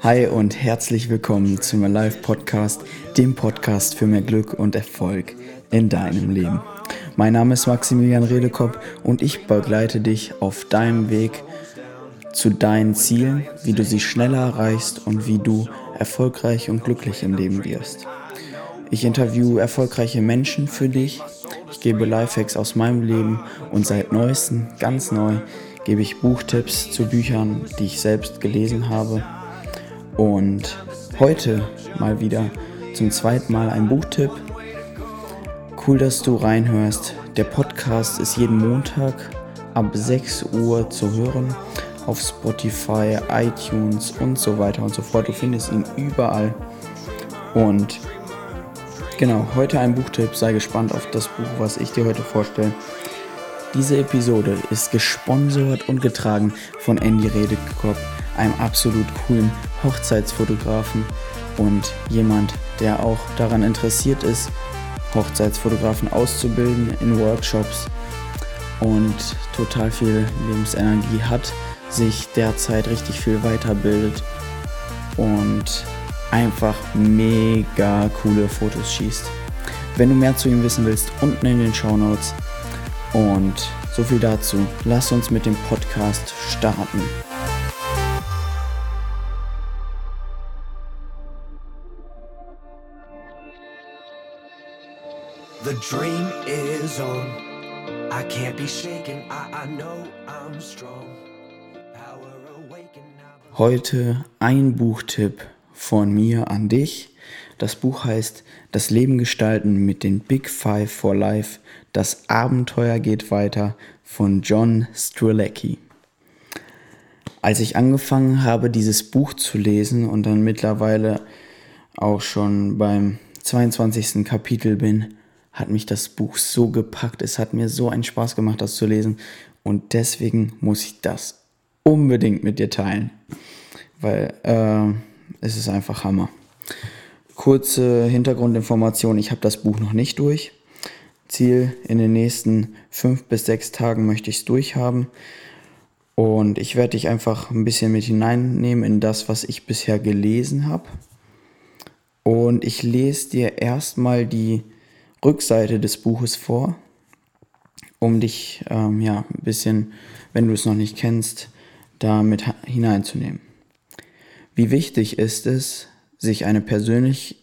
Hi und herzlich willkommen zum Alive Podcast, dem Podcast für mehr Glück und Erfolg in deinem Leben. Mein Name ist Maximilian Redekopp und ich begleite dich auf deinem Weg zu deinen Zielen, wie du sie schneller erreichst und wie du erfolgreich und glücklich im Leben wirst. Ich interviewe erfolgreiche Menschen für dich. Ich gebe Lifehacks aus meinem Leben und seit neuestem, ganz neu, gebe ich Buchtipps zu Büchern, die ich selbst gelesen habe. Und heute mal wieder zum zweiten Mal ein Buchtipp. Cool, dass du reinhörst. Der Podcast ist jeden Montag ab 6 Uhr zu hören auf Spotify, iTunes und so weiter und so fort. Du findest ihn überall. Und genau, heute ein Buchtipp. Sei gespannt auf das Buch, was ich dir heute vorstelle. Diese Episode ist gesponsert und getragen von Andy Redekopf, einem absolut coolen Hochzeitsfotografen und jemand, der auch daran interessiert ist, Hochzeitsfotografen auszubilden in Workshops und total viel Lebensenergie hat, sich derzeit richtig viel weiterbildet und einfach mega coole Fotos schießt. Wenn du mehr zu ihm wissen willst, unten in den Show Notes und so viel dazu. Lass uns mit dem Podcast starten. The dream is on. I can't be shaken. I, I know I'm strong. Power awaken. Heute ein Buchtipp von mir an dich. Das Buch heißt Das Leben gestalten mit den Big Five for Life. Das Abenteuer geht weiter von John Strzelecki. Als ich angefangen habe, dieses Buch zu lesen und dann mittlerweile auch schon beim 22. Kapitel bin, hat mich das Buch so gepackt. Es hat mir so einen Spaß gemacht, das zu lesen. Und deswegen muss ich das unbedingt mit dir teilen. Weil äh, es ist einfach Hammer. Kurze Hintergrundinformation, ich habe das Buch noch nicht durch. Ziel, in den nächsten fünf bis sechs Tagen möchte ich es durchhaben. Und ich werde dich einfach ein bisschen mit hineinnehmen in das, was ich bisher gelesen habe. Und ich lese dir erstmal die Rückseite des Buches vor, um dich ähm, ja, ein bisschen, wenn du es noch nicht kennst, damit hineinzunehmen. Wie wichtig ist es, sich eine persönlich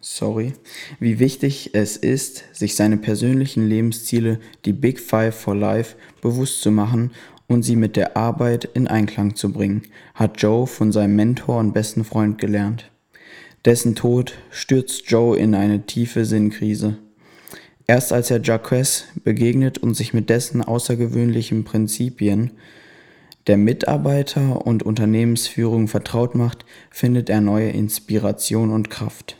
sorry, wie wichtig es ist, sich seine persönlichen Lebensziele, die Big Five for Life, bewusst zu machen und sie mit der Arbeit in Einklang zu bringen, hat Joe von seinem Mentor und besten Freund gelernt. Dessen Tod stürzt Joe in eine tiefe Sinnkrise. Erst als er Jacques begegnet und sich mit dessen außergewöhnlichen Prinzipien der Mitarbeiter und Unternehmensführung vertraut macht, findet er neue Inspiration und Kraft.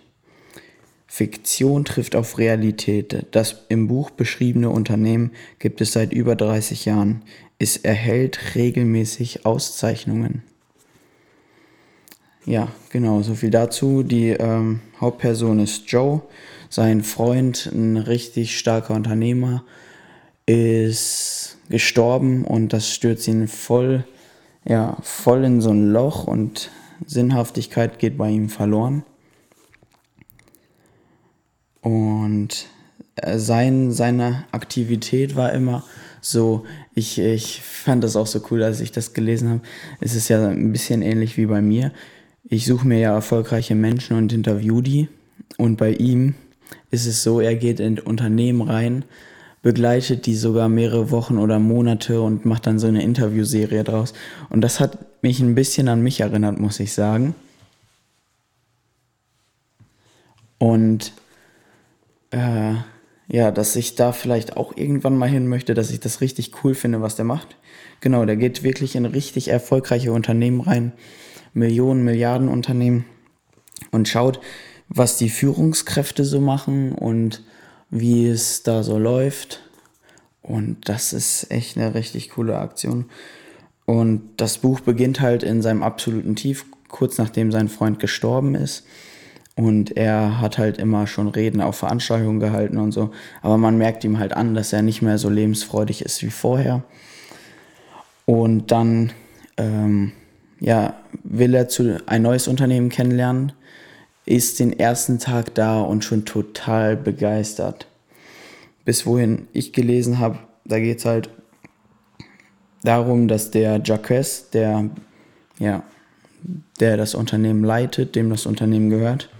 Fiktion trifft auf Realität. Das im Buch beschriebene Unternehmen gibt es seit über 30 Jahren. Es erhält regelmäßig Auszeichnungen. Ja, genau, so viel dazu. Die ähm, Hauptperson ist Joe. Sein Freund, ein richtig starker Unternehmer, ist gestorben und das stürzt ihn voll, ja, voll in so ein Loch und Sinnhaftigkeit geht bei ihm verloren. Und äh, sein, seine Aktivität war immer so, ich, ich fand das auch so cool, als ich das gelesen habe. Es ist ja ein bisschen ähnlich wie bei mir. Ich suche mir ja erfolgreiche Menschen und interview die. Und bei ihm ist es so, er geht in Unternehmen rein, begleitet die sogar mehrere Wochen oder Monate und macht dann so eine Interviewserie draus. Und das hat mich ein bisschen an mich erinnert, muss ich sagen. Und äh, ja, dass ich da vielleicht auch irgendwann mal hin möchte, dass ich das richtig cool finde, was der macht. Genau, der geht wirklich in richtig erfolgreiche Unternehmen rein, Millionen, Milliarden Unternehmen und schaut, was die Führungskräfte so machen und wie es da so läuft. Und das ist echt eine richtig coole Aktion. Und das Buch beginnt halt in seinem absoluten Tief, kurz nachdem sein Freund gestorben ist. Und er hat halt immer schon Reden auf Veranstaltungen gehalten und so. Aber man merkt ihm halt an, dass er nicht mehr so lebensfreudig ist wie vorher. Und dann ähm, ja, will er zu ein neues Unternehmen kennenlernen, ist den ersten Tag da und schon total begeistert. Bis wohin ich gelesen habe, da geht es halt darum, dass der Jacques, der ja, der das Unternehmen leitet, dem das Unternehmen gehört,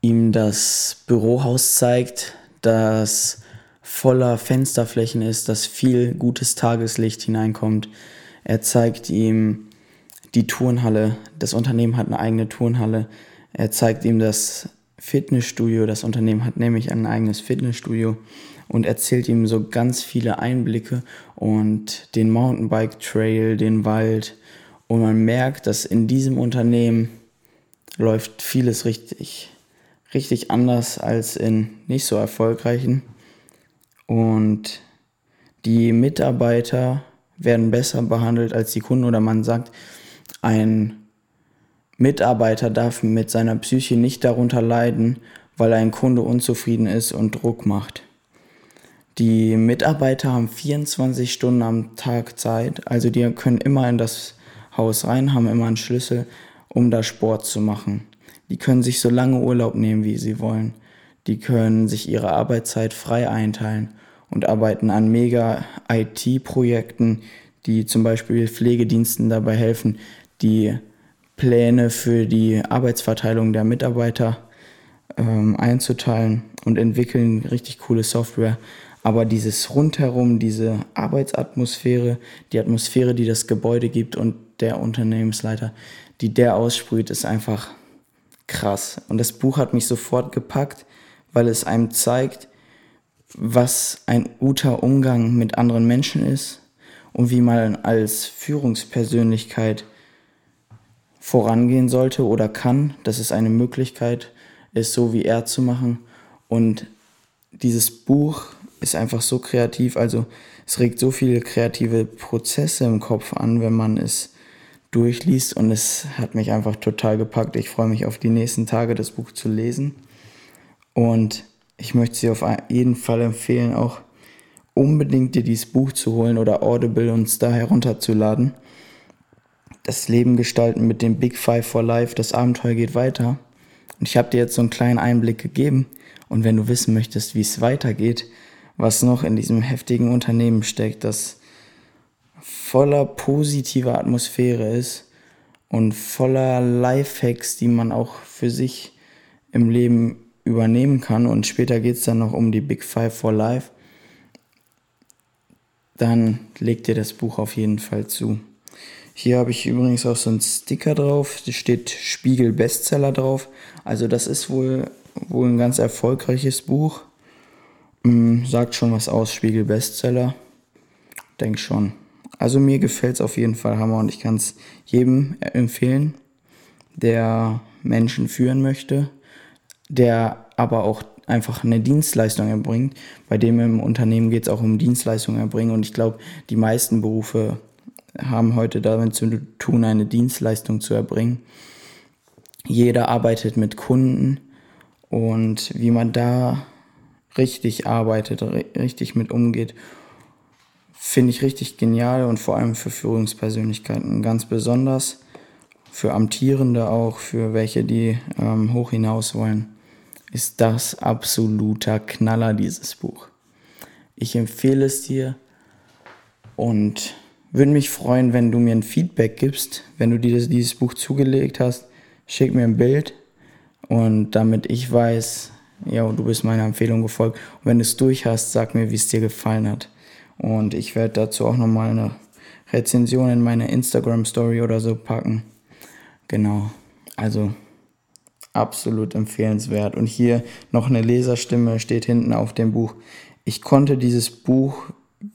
ihm das Bürohaus zeigt, das voller Fensterflächen ist, dass viel gutes Tageslicht hineinkommt. Er zeigt ihm die Turnhalle. Das Unternehmen hat eine eigene Turnhalle. Er zeigt ihm das Fitnessstudio. Das Unternehmen hat nämlich ein eigenes Fitnessstudio und erzählt ihm so ganz viele Einblicke und den Mountainbike Trail, den Wald. Und man merkt, dass in diesem Unternehmen läuft vieles richtig, richtig anders als in nicht so erfolgreichen. Und die Mitarbeiter werden besser behandelt als die Kunden oder man sagt, ein Mitarbeiter darf mit seiner Psyche nicht darunter leiden, weil ein Kunde unzufrieden ist und Druck macht. Die Mitarbeiter haben 24 Stunden am Tag Zeit, also die können immer in das Haus rein, haben immer einen Schlüssel, um da Sport zu machen. Die können sich so lange Urlaub nehmen, wie sie wollen. Die können sich ihre Arbeitszeit frei einteilen und arbeiten an mega IT-Projekten, die zum Beispiel Pflegediensten dabei helfen, die Pläne für die Arbeitsverteilung der Mitarbeiter ähm, einzuteilen und entwickeln richtig coole Software. Aber dieses rundherum, diese Arbeitsatmosphäre, die Atmosphäre, die das Gebäude gibt und der Unternehmensleiter, die der aussprüht, ist einfach krass. Und das Buch hat mich sofort gepackt, weil es einem zeigt, was ein guter Umgang mit anderen Menschen ist und wie man als Führungspersönlichkeit vorangehen sollte oder kann, dass es eine Möglichkeit ist, so wie er zu machen. Und dieses Buch ist einfach so kreativ. Also es regt so viele kreative Prozesse im Kopf an, wenn man es durchliest. Und es hat mich einfach total gepackt. Ich freue mich auf die nächsten Tage, das Buch zu lesen. Und ich möchte Sie auf jeden Fall empfehlen, auch unbedingt dir dieses Buch zu holen oder Audible uns da herunterzuladen. Das Leben gestalten mit dem Big Five for Life, das Abenteuer geht weiter. Und ich habe dir jetzt so einen kleinen Einblick gegeben. Und wenn du wissen möchtest, wie es weitergeht, was noch in diesem heftigen Unternehmen steckt, das voller positiver Atmosphäre ist und voller Lifehacks, die man auch für sich im Leben übernehmen kann. Und später geht es dann noch um die Big Five for Life. Dann legt dir das Buch auf jeden Fall zu. Hier habe ich übrigens auch so einen Sticker drauf. Da steht Spiegel Bestseller drauf. Also das ist wohl, wohl ein ganz erfolgreiches Buch. Mm, sagt schon was aus, Spiegel Bestseller. Denk schon. Also mir gefällt es auf jeden Fall Hammer und ich kann es jedem empfehlen, der Menschen führen möchte, der aber auch einfach eine Dienstleistung erbringt. Bei dem im Unternehmen geht es auch um Dienstleistung erbringen und ich glaube, die meisten Berufe haben heute damit zu tun, eine Dienstleistung zu erbringen. Jeder arbeitet mit Kunden und wie man da richtig arbeitet, richtig mit umgeht, finde ich richtig genial und vor allem für Führungspersönlichkeiten ganz besonders, für Amtierende auch, für welche, die ähm, hoch hinaus wollen, ist das absoluter Knaller, dieses Buch. Ich empfehle es dir und würde mich freuen, wenn du mir ein Feedback gibst, wenn du dir dieses Buch zugelegt hast. Schick mir ein Bild und damit ich weiß, ja, du bist meiner Empfehlung gefolgt. Und wenn du es durch hast, sag mir, wie es dir gefallen hat. Und ich werde dazu auch nochmal eine Rezension in meine Instagram Story oder so packen. Genau. Also absolut empfehlenswert. Und hier noch eine Leserstimme steht hinten auf dem Buch. Ich konnte dieses Buch,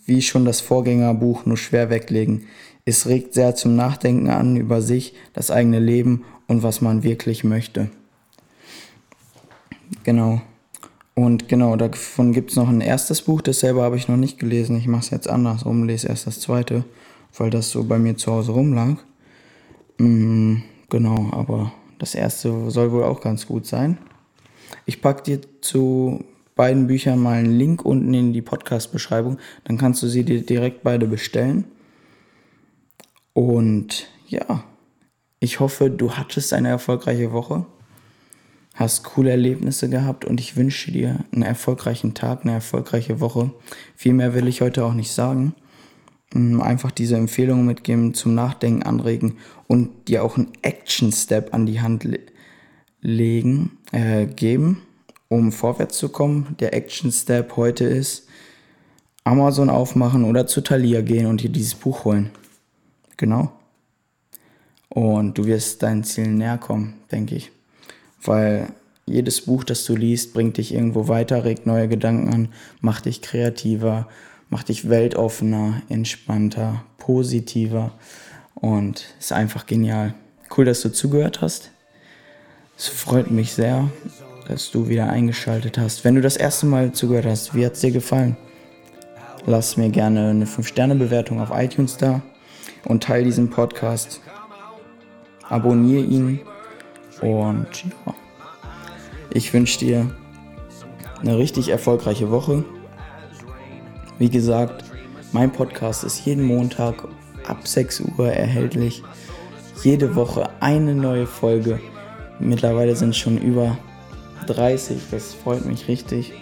wie schon das Vorgängerbuch, nur schwer weglegen. Es regt sehr zum Nachdenken an über sich, das eigene Leben und was man wirklich möchte. Genau. Und genau, davon gibt es noch ein erstes Buch, das selber habe ich noch nicht gelesen. Ich mache es jetzt andersrum, lese erst das zweite, weil das so bei mir zu Hause rumlag. Mhm, genau, aber das erste soll wohl auch ganz gut sein. Ich packe dir zu beiden Büchern mal einen Link unten in die Podcast-Beschreibung. Dann kannst du sie dir direkt beide bestellen. Und ja, ich hoffe, du hattest eine erfolgreiche Woche, hast coole Erlebnisse gehabt und ich wünsche dir einen erfolgreichen Tag, eine erfolgreiche Woche. Viel mehr will ich heute auch nicht sagen. Mm, einfach diese Empfehlungen mitgeben, zum Nachdenken anregen und dir auch einen Action-Step an die Hand le legen, äh, geben, um vorwärts zu kommen. Der Action-Step heute ist Amazon aufmachen oder zu Thalia gehen und dir dieses Buch holen. Genau. Und du wirst deinen Zielen näher kommen, denke ich. Weil jedes Buch, das du liest, bringt dich irgendwo weiter, regt neue Gedanken an, macht dich kreativer, macht dich weltoffener, entspannter, positiver und ist einfach genial. Cool, dass du zugehört hast. Es freut mich sehr, dass du wieder eingeschaltet hast. Wenn du das erste Mal zugehört hast, wie hat es dir gefallen? Lass mir gerne eine 5-Sterne-Bewertung auf iTunes da und teile diesen Podcast. Abonniere ihn und ja, ich wünsche dir eine richtig erfolgreiche Woche. Wie gesagt, mein Podcast ist jeden Montag ab 6 Uhr erhältlich. Jede Woche eine neue Folge. Mittlerweile sind schon über 30, das freut mich richtig.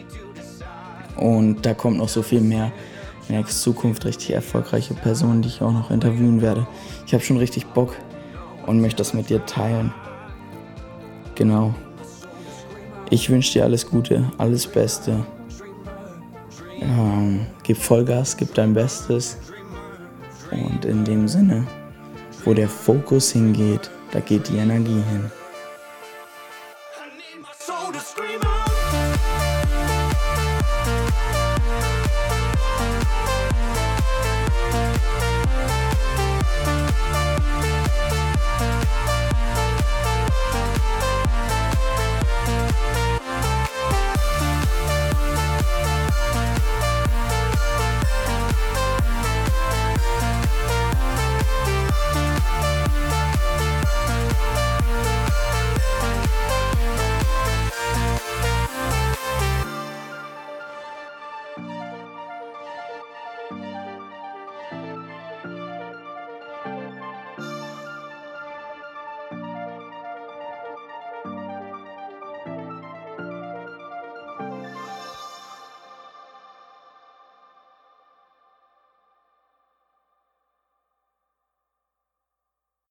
Und da kommt noch so viel mehr. In Zukunft richtig erfolgreiche Personen, die ich auch noch interviewen werde. Ich habe schon richtig Bock und möchte das mit dir teilen. Genau. Ich wünsche dir alles Gute, alles Beste. Ähm, gib Vollgas, gib dein Bestes. Und in dem Sinne, wo der Fokus hingeht, da geht die Energie hin.